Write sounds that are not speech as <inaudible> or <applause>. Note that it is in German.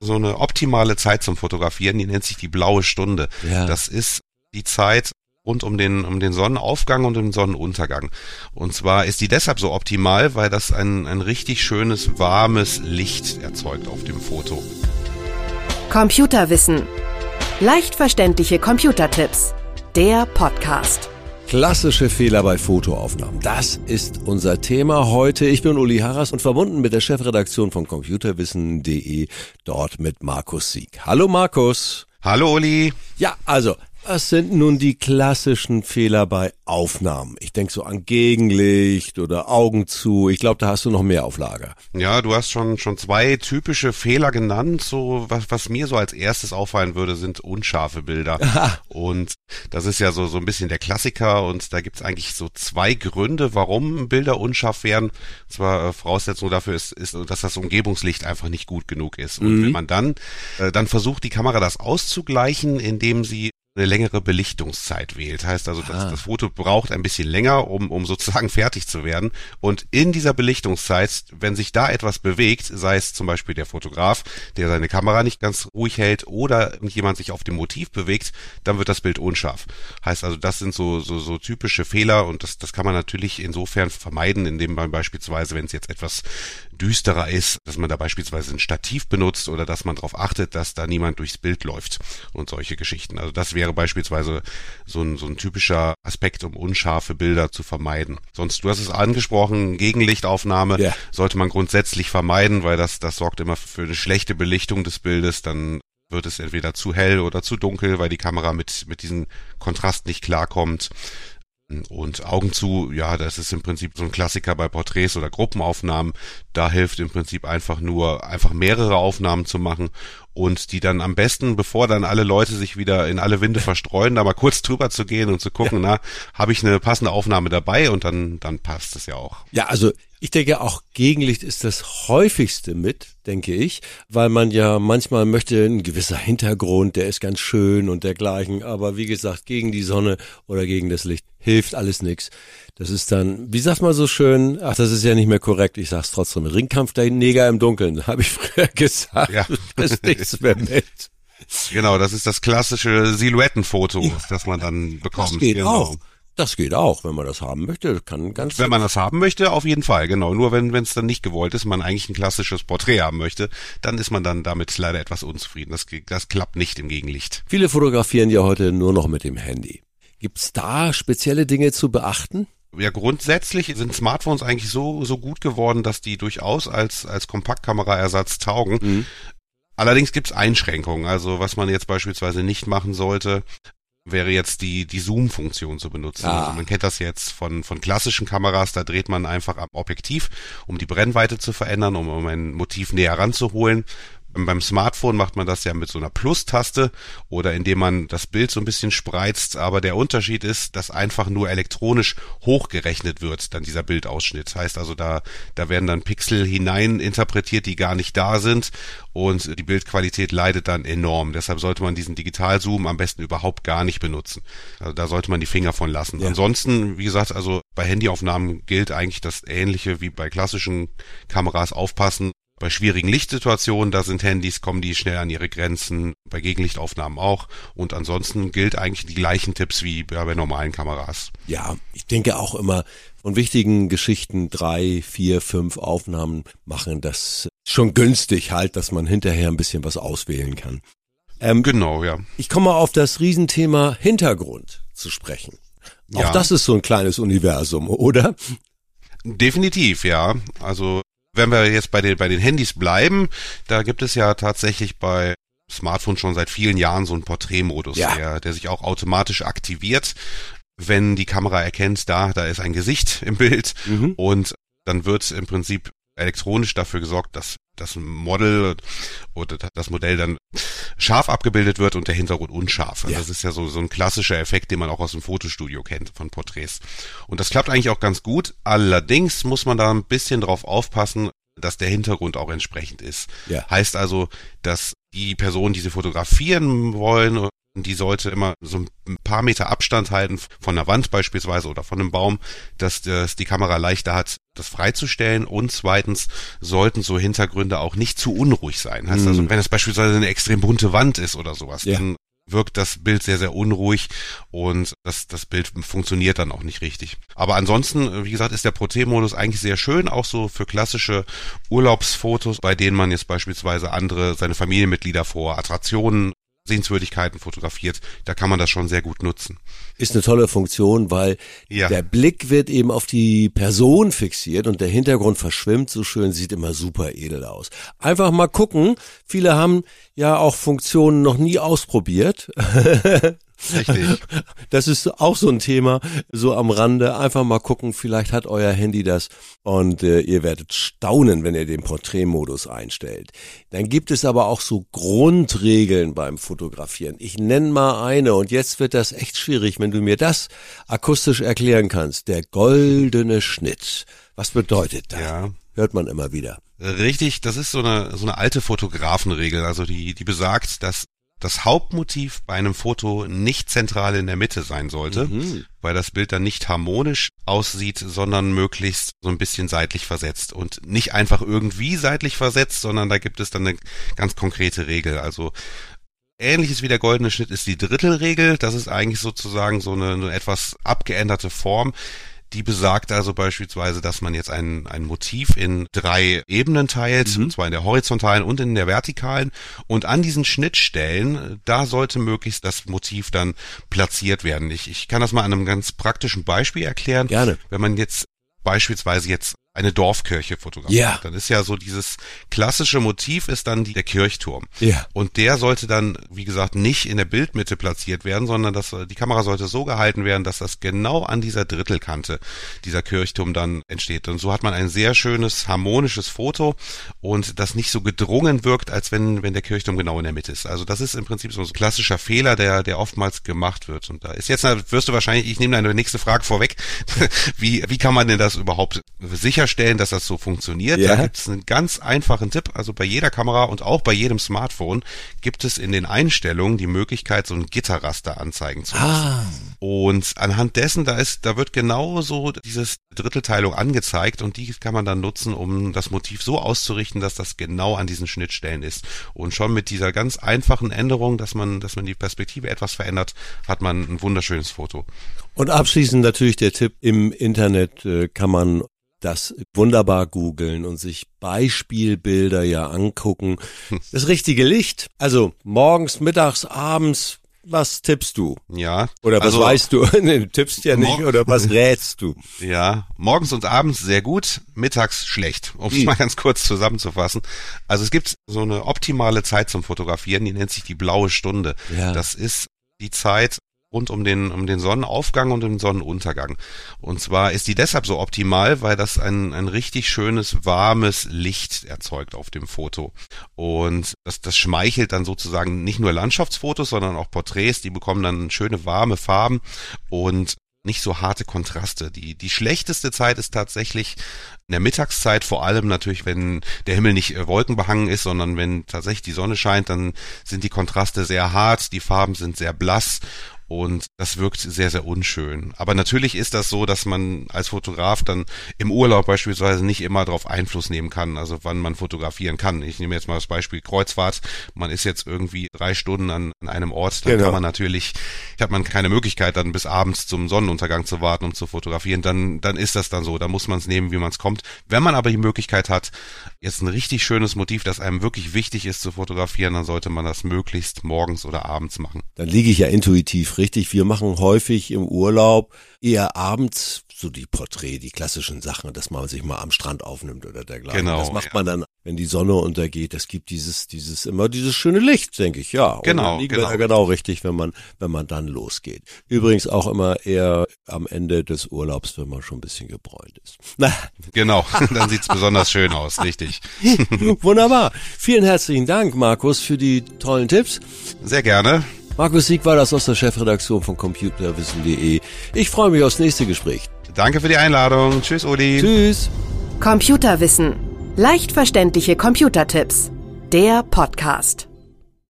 so eine optimale Zeit zum Fotografieren, die nennt sich die blaue Stunde. Ja. Das ist die Zeit rund um den, um den Sonnenaufgang und den Sonnenuntergang. Und zwar ist die deshalb so optimal, weil das ein, ein richtig schönes, warmes Licht erzeugt auf dem Foto. Computerwissen. Leicht verständliche Computertipps. Der Podcast. Klassische Fehler bei Fotoaufnahmen. Das ist unser Thema heute. Ich bin Uli Harras und verbunden mit der Chefredaktion von computerwissen.de, dort mit Markus Sieg. Hallo Markus. Hallo Uli. Ja, also was sind nun die klassischen Fehler bei Aufnahmen? Ich denke so an Gegenlicht oder Augen zu. Ich glaube, da hast du noch mehr auf Lager. Ja, du hast schon schon zwei typische Fehler genannt. So was, was mir so als erstes auffallen würde, sind unscharfe Bilder. und das ist ja so so ein bisschen der Klassiker. Und da gibt's eigentlich so zwei Gründe, warum Bilder unscharf werden. Und zwar äh, Voraussetzung dafür ist, ist, dass das Umgebungslicht einfach nicht gut genug ist. Und mhm. wenn man dann äh, dann versucht, die Kamera das auszugleichen, indem sie eine längere Belichtungszeit wählt. Heißt also, das, ah. das Foto braucht ein bisschen länger, um, um sozusagen <laughs> fertig zu werden. Und in dieser Belichtungszeit, wenn sich da etwas bewegt, sei es zum Beispiel der Fotograf, der seine Kamera nicht ganz ruhig hält oder jemand sich auf dem Motiv bewegt, dann wird das Bild unscharf. Heißt also, das sind so, so, so typische Fehler und das, das kann man natürlich insofern vermeiden, indem man beispielsweise, wenn es jetzt etwas düsterer ist, dass man da beispielsweise ein Stativ benutzt oder dass man darauf achtet, dass da niemand durchs Bild läuft und solche Geschichten. Also das wäre beispielsweise so ein, so ein typischer Aspekt, um unscharfe Bilder zu vermeiden. Sonst, du hast es angesprochen, Gegenlichtaufnahme ja. sollte man grundsätzlich vermeiden, weil das, das sorgt immer für eine schlechte Belichtung des Bildes. Dann wird es entweder zu hell oder zu dunkel, weil die Kamera mit, mit diesem Kontrast nicht klarkommt. Und Augen zu, ja, das ist im Prinzip so ein Klassiker bei Porträts oder Gruppenaufnahmen. Da hilft im Prinzip einfach nur, einfach mehrere Aufnahmen zu machen und die dann am besten, bevor dann alle Leute sich wieder in alle Winde verstreuen, da mal kurz drüber zu gehen und zu gucken, ja. na, habe ich eine passende Aufnahme dabei und dann, dann passt es ja auch. Ja, also ich denke auch Gegenlicht ist das häufigste mit, denke ich, weil man ja manchmal möchte ein gewisser Hintergrund, der ist ganz schön und dergleichen, aber wie gesagt, gegen die Sonne oder gegen das Licht hilft alles nichts. Das ist dann, wie sagt man so schön, ach, das ist ja nicht mehr korrekt, ich sag's trotzdem, Ringkampf der Neger im Dunkeln, <laughs> habe ich früher gesagt, ja. <laughs> das ist nichts mehr mit. Genau, das ist das klassische Silhouettenfoto, ja. das man dann bekommt. Das geht genau. auch. Das geht auch, wenn man das haben möchte. Kann ganz wenn man das haben möchte, auf jeden Fall, genau. Nur wenn es dann nicht gewollt ist, man eigentlich ein klassisches Porträt haben möchte, dann ist man dann damit leider etwas unzufrieden. Das, das klappt nicht im Gegenlicht. Viele fotografieren ja heute nur noch mit dem Handy. Gibt's da spezielle Dinge zu beachten? Ja, grundsätzlich sind Smartphones eigentlich so so gut geworden, dass die durchaus als als Kompaktkameraersatz taugen. Mhm. Allerdings gibt's Einschränkungen. Also was man jetzt beispielsweise nicht machen sollte, wäre jetzt die, die Zoom-Funktion zu benutzen. Ah. Also man kennt das jetzt von, von klassischen Kameras, da dreht man einfach am Objektiv, um die Brennweite zu verändern, um, um ein Motiv näher ranzuholen. Beim Smartphone macht man das ja mit so einer Plus-Taste oder indem man das Bild so ein bisschen spreizt, aber der Unterschied ist, dass einfach nur elektronisch hochgerechnet wird, dann dieser Bildausschnitt. Heißt also, da, da werden dann Pixel hinein interpretiert, die gar nicht da sind und die Bildqualität leidet dann enorm. Deshalb sollte man diesen Digitalzoom am besten überhaupt gar nicht benutzen. Also da sollte man die Finger von lassen. Ja. Ansonsten, wie gesagt, also bei Handyaufnahmen gilt eigentlich das Ähnliche wie bei klassischen Kameras aufpassen, bei schwierigen Lichtsituationen, da sind Handys, kommen die schnell an ihre Grenzen, bei Gegenlichtaufnahmen auch. Und ansonsten gilt eigentlich die gleichen Tipps wie bei normalen Kameras. Ja, ich denke auch immer, von wichtigen Geschichten drei, vier, fünf Aufnahmen machen, das schon günstig halt, dass man hinterher ein bisschen was auswählen kann. Ähm, genau, ja. Ich komme auf das Riesenthema Hintergrund zu sprechen. Auch ja. das ist so ein kleines Universum, oder? Definitiv, ja. Also wenn wir jetzt bei den, bei den Handys bleiben, da gibt es ja tatsächlich bei Smartphone schon seit vielen Jahren so einen Porträtmodus, ja. der, der sich auch automatisch aktiviert, wenn die Kamera erkennt, da, da ist ein Gesicht im Bild mhm. und dann wird im Prinzip elektronisch dafür gesorgt, dass das Model oder das Modell dann scharf abgebildet wird und der Hintergrund unscharf. Also ja. Das ist ja so, so ein klassischer Effekt, den man auch aus dem Fotostudio kennt von Porträts. Und das klappt eigentlich auch ganz gut. Allerdings muss man da ein bisschen drauf aufpassen, dass der Hintergrund auch entsprechend ist. Ja. Heißt also, dass die Personen, die sie fotografieren wollen, die sollte immer so ein paar Meter Abstand halten von der Wand beispielsweise oder von einem Baum, dass das die Kamera leichter hat, das freizustellen. Und zweitens sollten so Hintergründe auch nicht zu unruhig sein. Heißt also, wenn es beispielsweise eine extrem bunte Wand ist oder sowas, Ja. dann wirkt das Bild sehr, sehr unruhig und das, das Bild funktioniert dann auch nicht richtig. Aber ansonsten, wie gesagt, ist der Portrait-Modus eigentlich sehr schön, auch so für klassische Urlaubsfotos, bei denen man jetzt beispielsweise andere, seine Familienmitglieder vor Attraktionen, Sehenswürdigkeiten fotografiert. Da kann man das schon sehr gut nutzen. Ist eine tolle Funktion, weil Ja. der Blick wird eben auf die Person fixiert und der Hintergrund verschwimmt so schön, sieht immer super edel aus. Einfach mal gucken. Viele haben ja auch Funktionen noch nie ausprobiert. <laughs> Richtig. <laughs> Das ist auch so ein Thema, so am Rande. Einfach mal gucken, vielleicht hat euer Handy das und äh, ihr werdet staunen, wenn ihr den Porträtmodus einstellt. Dann gibt es aber auch so Grundregeln beim Fotografieren. Ich nenne mal eine und jetzt wird das echt schwierig, wenn du mir das akustisch erklären kannst. Der goldene Schnitt. Was bedeutet das? Ja. Hört man immer wieder. Richtig, das ist so eine, so eine alte Fotografenregel, also die, die besagt, dass das Hauptmotiv bei einem Foto nicht zentral in der Mitte sein sollte, weil das Bild dann nicht harmonisch aussieht, sondern möglichst so ein bisschen seitlich versetzt und nicht einfach irgendwie seitlich versetzt, sondern da gibt es dann eine ganz konkrete Regel. Also Ähnliches wie der goldene Schnitt ist die Drittelregel. Das ist eigentlich sozusagen so eine, eine etwas abgeänderte Form. Die besagt also beispielsweise, dass man jetzt ein, ein Motiv in drei Ebenen teilt, und zwar in der horizontalen und in der vertikalen. Und an diesen Schnittstellen, da sollte möglichst das Motiv dann platziert werden. Ich, ich kann das mal an einem ganz praktischen Beispiel erklären. Gerne. Wenn man jetzt beispielsweise jetzt eine Dorfkirche fotografiert, Ja. dann ist ja so dieses klassische Motiv ist dann die, der Kirchturm. Ja. Und der sollte dann, wie gesagt, nicht in der Bildmitte platziert werden, sondern dass äh, die Kamera sollte so gehalten werden, dass das genau an dieser Drittelkante dieser Kirchturm dann entsteht. Und so hat man ein sehr schönes harmonisches Foto und das nicht so gedrungen wirkt, als wenn wenn der Kirchturm genau in der Mitte ist. Also das ist im Prinzip so ein klassischer Fehler, der der oftmals gemacht wird. Und da ist jetzt wirst du wahrscheinlich, ich nehme deine nächste Frage vorweg, <laughs> wie wie kann man denn das überhaupt sicherstellen, dass das so funktioniert? Ja. Da gibt es einen ganz einfachen Tipp. Also bei jeder Kamera und auch bei jedem Smartphone gibt es in den Einstellungen die Möglichkeit, so ein Gitterraster anzeigen zu lassen. Ah. Und anhand dessen, da ist, da wird genau so dieses Drittelteilung angezeigt und die kann man dann nutzen, um das Motiv so auszurichten, dass das genau an diesen Schnittstellen ist. Und schon mit dieser ganz einfachen Änderung, dass man, dass man die Perspektive etwas verändert, hat man ein wunderschönes Foto. Und abschließend natürlich der Tipp, im Internet äh, kann man das wunderbar googeln und sich Beispielbilder ja angucken. <laughs> Das richtige Licht, also morgens, mittags, abends, was tippst du? Ja. Oder was also, weißt du? <laughs> nee, tippst ja nicht, oder was <laughs> rätst du? Ja, morgens und abends sehr gut, mittags schlecht, um es mal ganz kurz zusammenzufassen. Also es gibt so eine optimale Zeit zum Fotografieren, die nennt sich die blaue Stunde. Ja. Das ist die Zeit rund um den, um den Sonnenaufgang und den Sonnenuntergang. Und zwar ist die deshalb so optimal, weil das ein, ein richtig schönes, warmes Licht erzeugt auf dem Foto. Und das, das schmeichelt dann sozusagen nicht nur Landschaftsfotos, sondern auch Porträts, die bekommen dann schöne, warme Farben und nicht so harte Kontraste. Die, die schlechteste Zeit ist tatsächlich in der Mittagszeit, vor allem natürlich, wenn der Himmel nicht äh, wolkenbehangen ist, sondern wenn tatsächlich die Sonne scheint, dann sind die Kontraste sehr hart, die Farben sind sehr blass und das wirkt sehr, sehr unschön. Aber natürlich ist das so, dass man als Fotograf dann im Urlaub beispielsweise nicht immer darauf Einfluss nehmen kann, also wann man fotografieren kann. Ich nehme jetzt mal das Beispiel Kreuzfahrt. Man ist jetzt irgendwie drei Stunden an, an einem Ort, dann Genau. kann man natürlich, hat man keine Möglichkeit, dann bis abends zum Sonnenuntergang zu warten, um zu fotografieren. Dann, dann ist das dann so. Da muss man es nehmen, wie man es kommt. Wenn man aber die Möglichkeit hat, jetzt ein richtig schönes Motiv, das einem wirklich wichtig ist zu fotografieren, dann sollte man das möglichst morgens oder abends machen. Dann liege ich ja intuitiv richtig. Wir machen häufig im Urlaub eher abends so die Porträt, die klassischen Sachen, dass man sich mal am Strand aufnimmt oder dergleichen. Genau, Das macht man dann, wenn die Sonne untergeht. Das gibt dieses, dieses immer dieses schöne Licht, denke ich. Ja, Genau, genau. genau richtig, wenn man, wenn man dann losgeht. Übrigens auch immer eher am Ende des Urlaubs, wenn man schon ein bisschen gebräunt ist. Na, Genau, <laughs> <laughs> dann sieht's besonders schön aus, richtig. wunderbar. Vielen herzlichen Dank, Markus, für die tollen Tipps. Sehr gerne. Markus Sieg war das aus der Chefredaktion von computerwissen.de. Ich freue mich aufs nächste Gespräch. Danke für die Einladung. Tschüss, Uli. Tschüss. Computerwissen. Leicht verständliche Computertipps. Der Podcast.